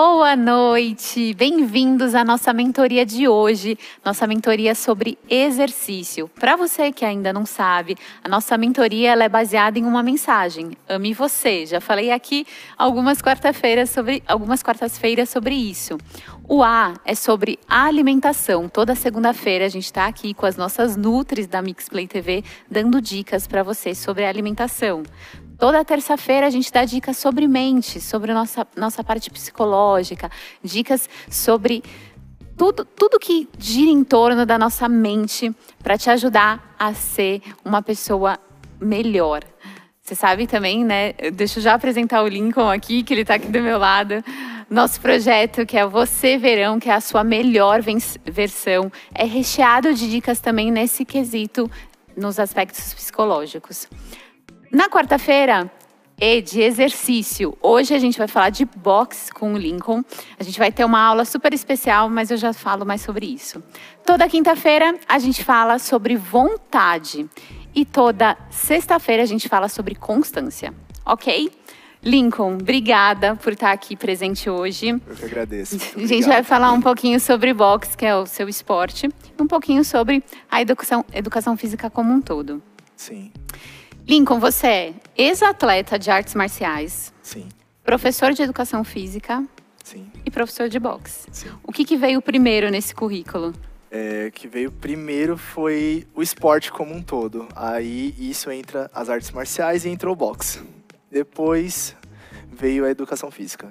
Boa noite, bem-vindos à nossa mentoria de hoje, nossa mentoria sobre exercício. Para você que ainda não sabe, a nossa mentoria é baseada em uma mensagem: ame você. Já falei aqui algumas quarta-feiras sobre quartas-feiras sobre isso. O A é sobre alimentação. Toda segunda-feira a gente está aqui com as nossas nutris da Mixplay TV dando dicas para você sobre alimentação. Toda terça-feira a gente dá dicas sobre mente, sobre nossa, nossa parte psicológica, dicas sobre tudo, tudo que gira em torno da nossa mente para te ajudar a ser uma pessoa melhor. Você sabe também, né? Deixa eu já apresentar o Lincoln aqui, que ele está aqui do meu lado. Nosso projeto, que é Você Verão, que é a sua melhor versão, é recheado de dicas também nesse quesito, nos aspectos psicológicos. Na quarta-feira, e de exercício. Hoje a gente vai falar de boxe com o Lincoln. A gente vai ter uma aula super especial, mas eu já falo mais sobre isso. Toda quinta-feira a gente fala sobre vontade e toda sexta-feira a gente fala sobre constância, ok? Lincoln, obrigada por estar aqui presente hoje. Eu que agradeço. a gente vai falar um pouquinho sobre boxe, que é o seu esporte, um pouquinho sobre a educação, educação física como um todo. Sim. Lincoln, você é ex-atleta de artes marciais. Sim. Professor de educação física. Sim. E professor de boxe. Sim. O que, que veio primeiro nesse currículo? É, que veio primeiro foi o esporte como um todo. Aí isso entra as artes marciais e entrou o boxe. Depois veio a educação física,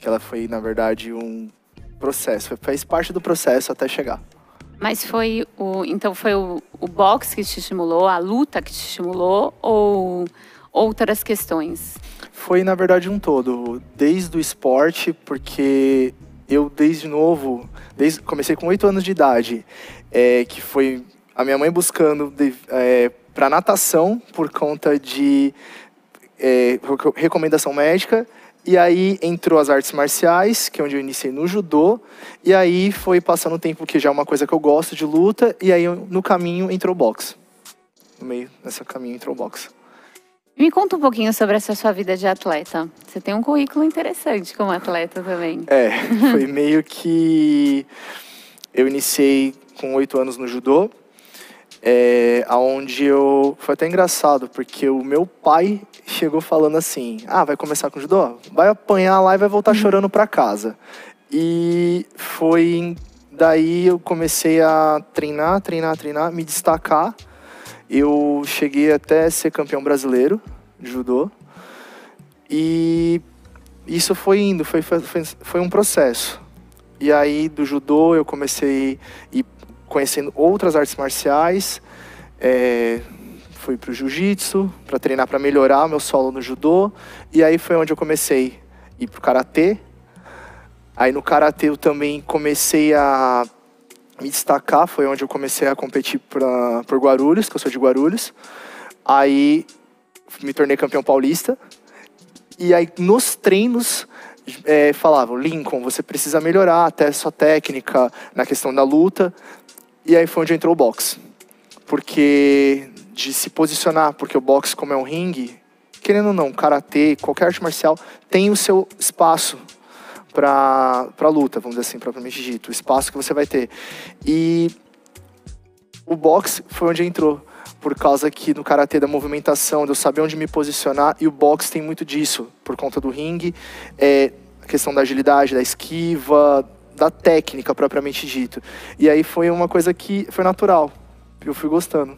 que ela foi na verdade um processo, fez parte do processo até chegar. Mas foi o. Então foi o, o boxe que te estimulou, a luta que te estimulou ou outras questões? Foi, na verdade, um todo. Desde o esporte, porque eu, desde novo, desde, comecei com oito anos de idade, é, que foi a minha mãe buscando é, para natação por conta de é, recomendação médica e aí entrou as artes marciais, que é onde eu iniciei no judô. E aí foi passando o tempo que já é uma coisa que eu gosto de luta. E aí no caminho entrou o boxe. No meio desse caminho entrou o boxe. Me conta um pouquinho sobre essa sua vida de atleta. Você tem um currículo interessante como atleta também. É, foi meio que eu iniciei com oito anos no judô é, aonde eu foi até engraçado porque o meu pai chegou falando assim: "Ah, vai começar com judô? Vai apanhar lá e vai voltar uhum. chorando para casa". E foi daí eu comecei a treinar, treinar, treinar, me destacar. Eu cheguei até ser campeão brasileiro de judô. E isso foi indo, foi, foi, foi um processo. E aí do judô eu comecei a ir conhecendo outras artes marciais. É, fui para o jiu-jitsu para treinar para melhorar meu solo no judô. E aí foi onde eu comecei a ir para o karatê. Aí no karatê eu também comecei a me destacar, foi onde eu comecei a competir pra, por Guarulhos, que eu sou de Guarulhos. Aí me tornei campeão paulista. E aí nos treinos é, falavam, Lincoln, você precisa melhorar até sua técnica na questão da luta. E aí foi onde entrou o boxe. Porque de se posicionar, porque o boxe, como é um ringue, querendo ou não, karatê, qualquer arte marcial, tem o seu espaço para luta, vamos dizer assim, propriamente dito, o espaço que você vai ter. E o boxe foi onde entrou, por causa que no karatê da movimentação, de eu saber onde me posicionar, e o boxe tem muito disso, por conta do ringue, é, a questão da agilidade, da esquiva, da técnica propriamente dito. E aí foi uma coisa que foi natural. Eu fui gostando.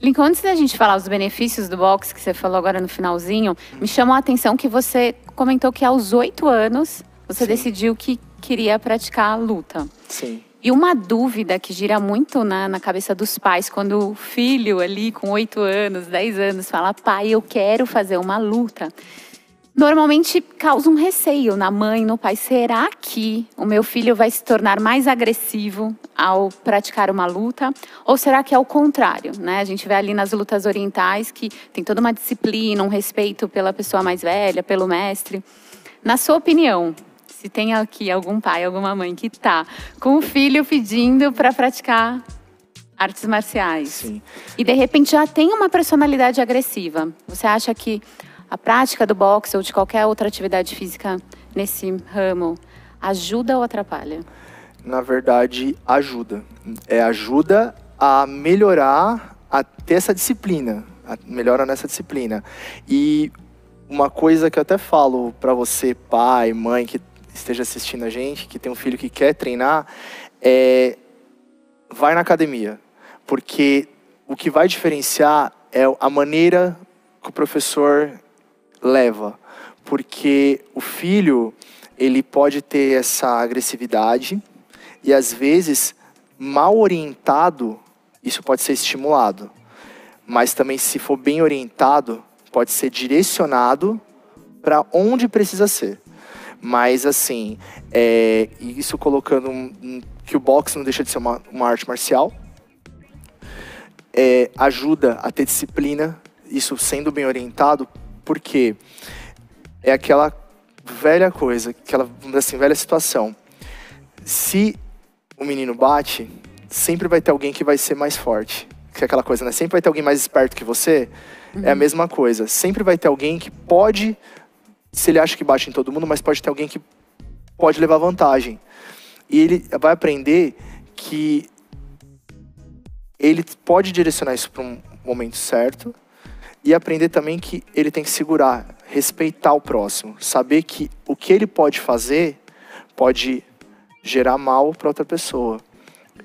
Lincoln, antes da gente falar os benefícios do boxe, que você falou agora no finalzinho, me chamou a atenção que você comentou que aos oito anos você Sim. decidiu que queria praticar a luta. Sim. E uma dúvida que gira muito na, na cabeça dos pais, quando o filho ali com oito anos, dez anos, fala, pai, eu quero fazer uma luta normalmente causa um receio na mãe, no pai. Será que o meu filho vai se tornar mais agressivo ao praticar uma luta? Ou será que é o contrário? Né? A gente vê ali nas lutas orientais que tem toda uma disciplina, um respeito pela pessoa mais velha, pelo mestre. Na sua opinião, se tem aqui algum pai, alguma mãe que está com o filho pedindo para praticar artes marciais Sim. e de repente já tem uma personalidade agressiva, você acha que a prática do boxe ou de qualquer outra atividade física nesse ramo ajuda ou atrapalha? Na verdade, ajuda. É ajuda a melhorar, a ter essa disciplina, melhora nessa disciplina. E uma coisa que eu até falo para você, pai, mãe, que esteja assistindo a gente, que tem um filho que quer treinar, é vai na academia, porque o que vai diferenciar é a maneira que o professor leva, porque o filho ele pode ter essa agressividade e às vezes mal orientado isso pode ser estimulado, mas também se for bem orientado pode ser direcionado para onde precisa ser. Mas assim, é, isso colocando um, um, que o boxe não deixa de ser uma, uma arte marcial, é, ajuda a ter disciplina, isso sendo bem orientado, porque é aquela velha coisa, aquela assim, velha situação. Se o menino bate, sempre vai ter alguém que vai ser mais forte. Que é aquela coisa, né? Sempre vai ter alguém mais esperto que você. Uhum. É a uhum. mesma coisa. Sempre vai ter alguém que pode, se ele acha que bate em todo mundo, mas pode ter alguém que pode levar vantagem. E ele vai aprender que ele pode direcionar isso para um momento certo e aprender também que ele tem que segurar, respeitar o próximo, saber que o que ele pode fazer pode gerar mal para outra pessoa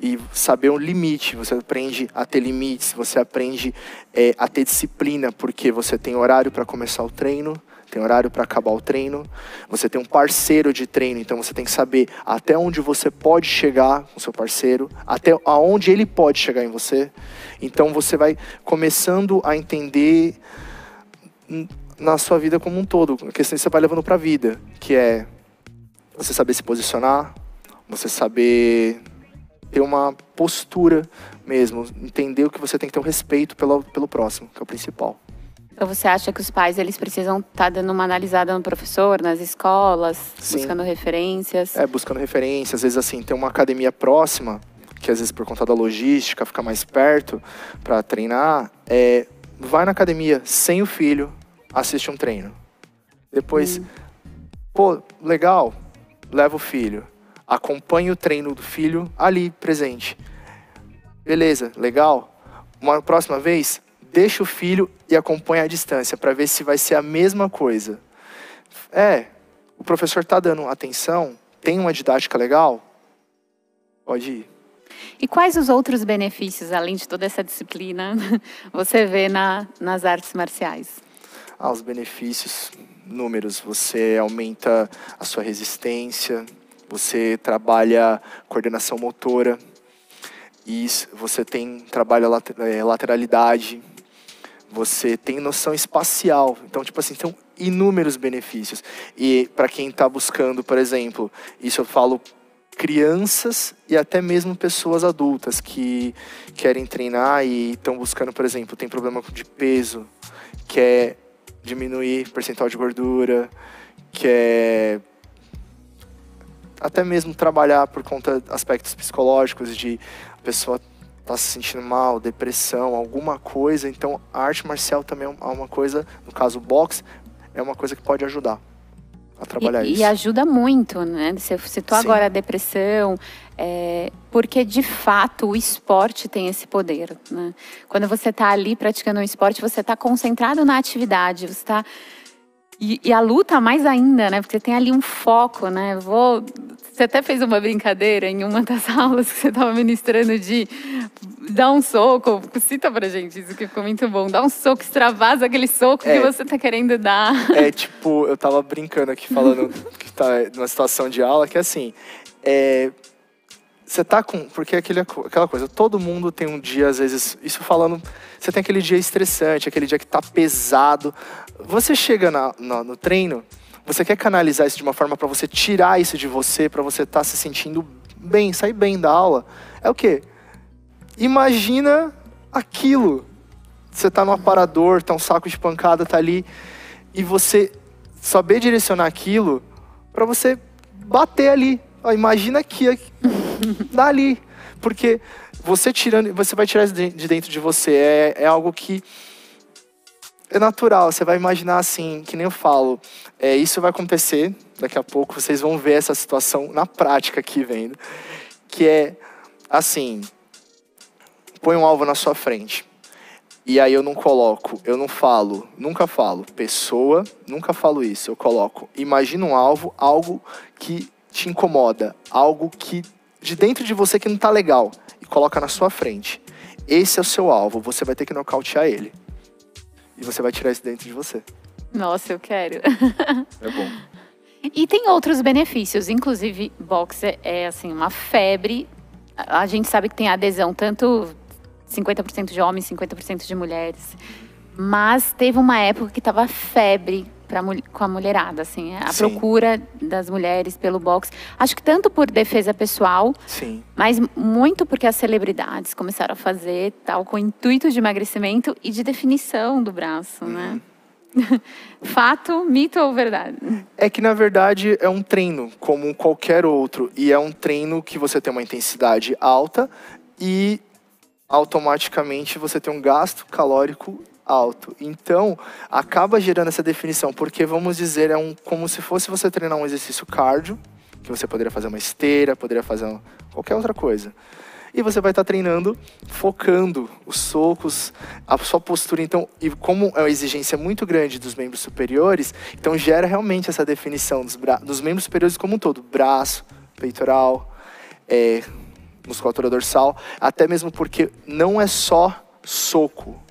e saber um limite. Você aprende a ter limites, você aprende é, a ter disciplina, porque você tem horário para começar o treino, tem horário para acabar o treino, você tem um parceiro de treino, então você tem que saber até onde você pode chegar com seu parceiro, até aonde ele pode chegar em você. Então você vai começando a entender na sua vida como um todo, a questão que você vai levando para a vida, que é você saber se posicionar, você saber ter uma postura mesmo, entender o que você tem que ter um respeito pelo, pelo próximo, que é o principal. Então você acha que os pais eles precisam estar tá dando uma analisada no professor, nas escolas, Sim. buscando referências? É, buscando referências. Às vezes assim, tem uma academia próxima, que às vezes por conta da logística fica mais perto para treinar, é, vai na academia sem o filho, assiste um treino. Depois, hum. pô, legal, leva o filho. Acompanhe o treino do filho ali presente. Beleza, legal. Uma próxima vez, deixa o filho e acompanha a distância para ver se vai ser a mesma coisa. É, o professor está dando atenção, tem uma didática legal? Pode ir. E quais os outros benefícios, além de toda essa disciplina, você vê na, nas artes marciais? Ah, os benefícios, números. Você aumenta a sua resistência, você trabalha coordenação motora, e você tem trabalha é, lateralidade, você tem noção espacial. Então, tipo assim, são inúmeros benefícios. E para quem está buscando, por exemplo, isso eu falo crianças e até mesmo pessoas adultas que querem treinar e estão buscando, por exemplo, tem problema de peso, quer diminuir percentual de gordura, quer até mesmo trabalhar por conta de aspectos psicológicos de a pessoa tá se sentindo mal, depressão, alguma coisa. Então, a arte marcial também é uma coisa, no caso o boxe, é uma coisa que pode ajudar a trabalhar e, isso. E ajuda muito, né? Você citou Sim. agora a depressão, é, porque de fato o esporte tem esse poder. Né? Quando você está ali praticando um esporte, você está concentrado na atividade, você está e, e, a luta mais ainda, né? Porque tem ali um foco, né? Vou. Você até fez uma brincadeira em uma das aulas que você estava ministrando de dar um soco. Cita pra gente isso que ficou muito bom. Dá um soco, extravasa aquele soco é, que você tá querendo dar. É tipo, eu tava brincando aqui, falando que tá numa situação de aula, que é assim. É, você tá com. Porque aquele, aquela coisa, todo mundo tem um dia, às vezes, isso falando. Você tem aquele dia estressante, aquele dia que tá pesado. Você chega na, na, no treino, você quer canalizar isso de uma forma para você tirar isso de você, para você estar tá se sentindo bem, sair bem da aula. É o quê? Imagina aquilo. Você tá no aparador, tá um saco de pancada, tá ali, e você saber direcionar aquilo para você bater ali. Ó, imagina aqui, dali. Porque você tirando, você vai tirar de dentro de você. É, é algo que é natural, você vai imaginar assim, que nem eu falo, é, isso vai acontecer daqui a pouco, vocês vão ver essa situação na prática aqui vendo, que é assim, põe um alvo na sua frente. E aí eu não coloco, eu não falo, nunca falo pessoa, nunca falo isso. Eu coloco, imagina um alvo, algo que te incomoda, algo que de dentro de você que não tá legal e coloca na sua frente. Esse é o seu alvo, você vai ter que nocautear ele. E você vai tirar isso dentro de você. Nossa, eu quero. É bom. E tem outros benefícios, inclusive boxe é assim uma febre. A gente sabe que tem adesão tanto 50% de homens, 50% de mulheres. Mas teve uma época que tava febre pra, com a mulherada, assim, a Sim. procura das mulheres pelo boxe. Acho que tanto por defesa pessoal, Sim. mas muito porque as celebridades começaram a fazer tal com o intuito de emagrecimento e de definição do braço, né? Fato, mito ou verdade? É que na verdade é um treino como qualquer outro e é um treino que você tem uma intensidade alta e automaticamente você tem um gasto calórico alto. Então, acaba gerando essa definição, porque vamos dizer, é um como se fosse você treinar um exercício cardio, que você poderia fazer uma esteira, poderia fazer um- qualquer outra coisa. E você vai estar treinando, focando os socos, a sua postura. Então, e como é uma exigência muito grande dos membros superiores, então gera realmente essa definição dos, dos membros superiores como um todo: braço, peitoral, é, musculatura dorsal, até mesmo porque não é só soco.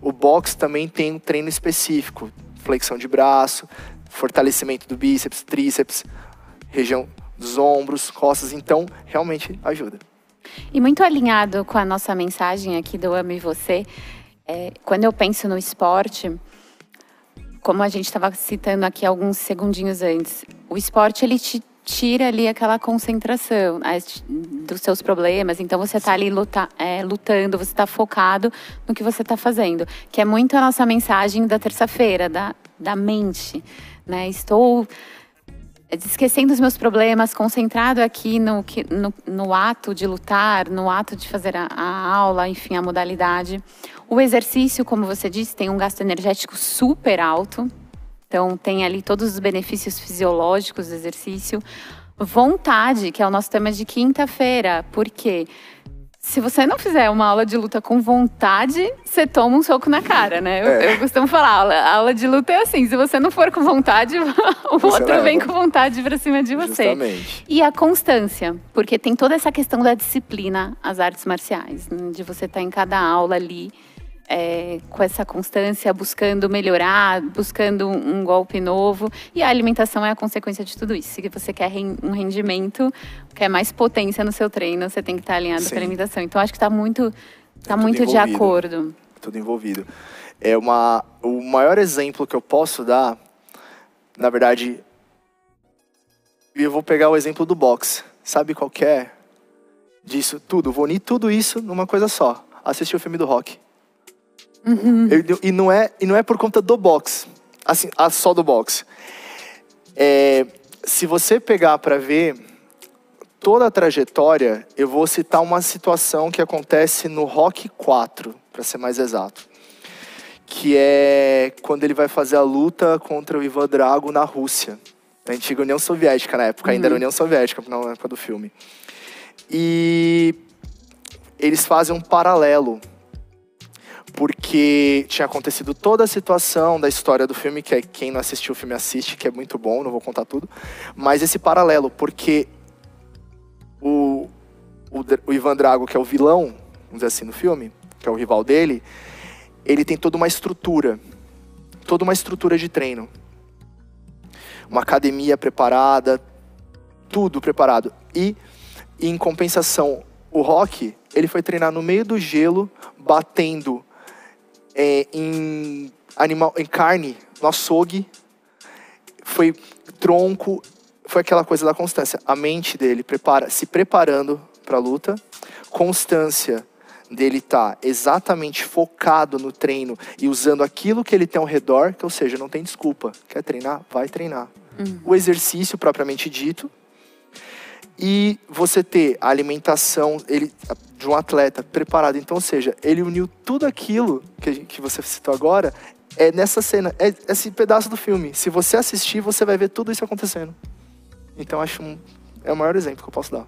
O boxe também tem um treino específico, flexão de braço, fortalecimento do bíceps, tríceps, região dos ombros, costas, então realmente ajuda. E muito alinhado com a nossa mensagem aqui do Amo e Você, é, quando eu penso no esporte, como a gente estava citando aqui alguns segundinhos antes, o esporte ele te tira ali aquela concentração as- dos seus problemas. Então você está ali luta, é, lutando, você está focado no que você está fazendo, que é muito a nossa mensagem da terça-feira, da, da mente. Né? Estou esquecendo os meus problemas, concentrado aqui no, que- no, no ato de lutar, no ato de fazer a, a aula, enfim, a modalidade. O exercício, como você disse, tem um gasto energético super alto. Então, tem ali todos os benefícios fisiológicos do exercício. Vontade, que é o nosso tema de quinta-feira. Por quê? Se você não fizer uma aula de luta com vontade, você toma um soco na cara, né? Eu, É. eu costumo falar, aula, aula de luta é assim, se você não for com vontade, o Você outro vem leva. com vontade pra cima de você. Justamente. E a constância, porque tem toda essa questão da disciplina, as artes marciais, né? de você estar em cada aula ali é, com essa constância, buscando melhorar, buscando um, golpe novo. E a alimentação é a consequência de tudo isso. Se você quer um rendimento, quer mais potência no seu treino, você tem que estar alinhado Sim. com a alimentação. Então acho que está muito, tá tudo muito de acordo. tudo envolvido. É uma, o maior exemplo que eu posso dar, na verdade, eu vou pegar o exemplo do boxe. Sabe qual que é? Disso tudo, vou unir tudo isso numa coisa só. Assistir o filme do Rock. Eu- e, não é, e não é por conta do boxe, assim, ah, só do boxe. É, se você pegar para ver toda a trajetória, eu vou citar uma situação que acontece no Rock 4, para ser mais exato. Que é quando ele vai fazer a luta contra o Ivan Drago na Rússia. Na antiga União Soviética, na época, ainda era União Soviética, na época do filme. E eles fazem um paralelo. Porque tinha acontecido toda a situação da história do filme, que é quem não assistiu o filme assiste, que é muito bom, não vou contar tudo. Mas esse paralelo, porque o, o, o Ivan Drago, que é o vilão, vamos dizer assim, no filme, que é o rival dele, ele tem toda uma estrutura. Toda uma estrutura de treino. Uma academia preparada, tudo preparado. E, em compensação, o Rock, ele foi treinar no meio do gelo, batendo é, em, animal, em carne, no açougue. Foi tronco, foi aquela coisa da constância. A mente dele prepara, se preparando para a luta, constância dele tá exatamente focado no treino e usando aquilo que ele tem ao redor, que ou seja, não tem desculpa. Quer treinar? Vai treinar. O exercício propriamente dito e você ter a alimentação ele, de um atleta preparado. Então, ou seja, ele uniu tudo aquilo que, que você citou agora é nessa cena, é esse pedaço do filme. Se você assistir, você vai ver tudo isso acontecendo. Então acho um, é o maior exemplo que eu posso dar.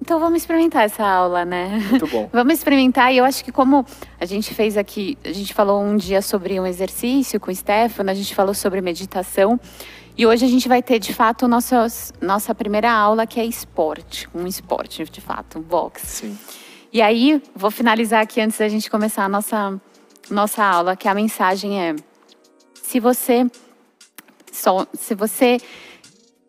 Então vamos experimentar essa aula, né? Muito bom. vamos experimentar e eu acho que como a gente fez aqui, a gente falou um dia sobre um exercício com o Stefano, a gente falou sobre meditação e hoje a gente vai ter de fato nossa, nossa primeira aula que é esporte, um esporte de fato, um boxe. Sim. E aí vou finalizar aqui antes da gente começar a nossa nossa aula, que a mensagem é: se você só, se você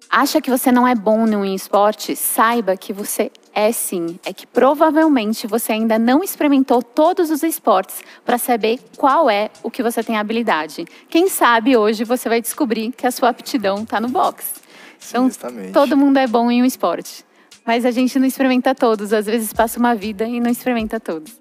acha que você não é bom no esporte, saiba que você é sim. É que provavelmente você ainda não experimentou todos os esportes para saber qual é o que você tem habilidade. Quem sabe hoje você vai descobrir que a sua aptidão está no boxe. Então, Justamente. todo mundo é bom em um esporte. Mas a gente não experimenta todos. Às vezes passa uma vida e não experimenta todos.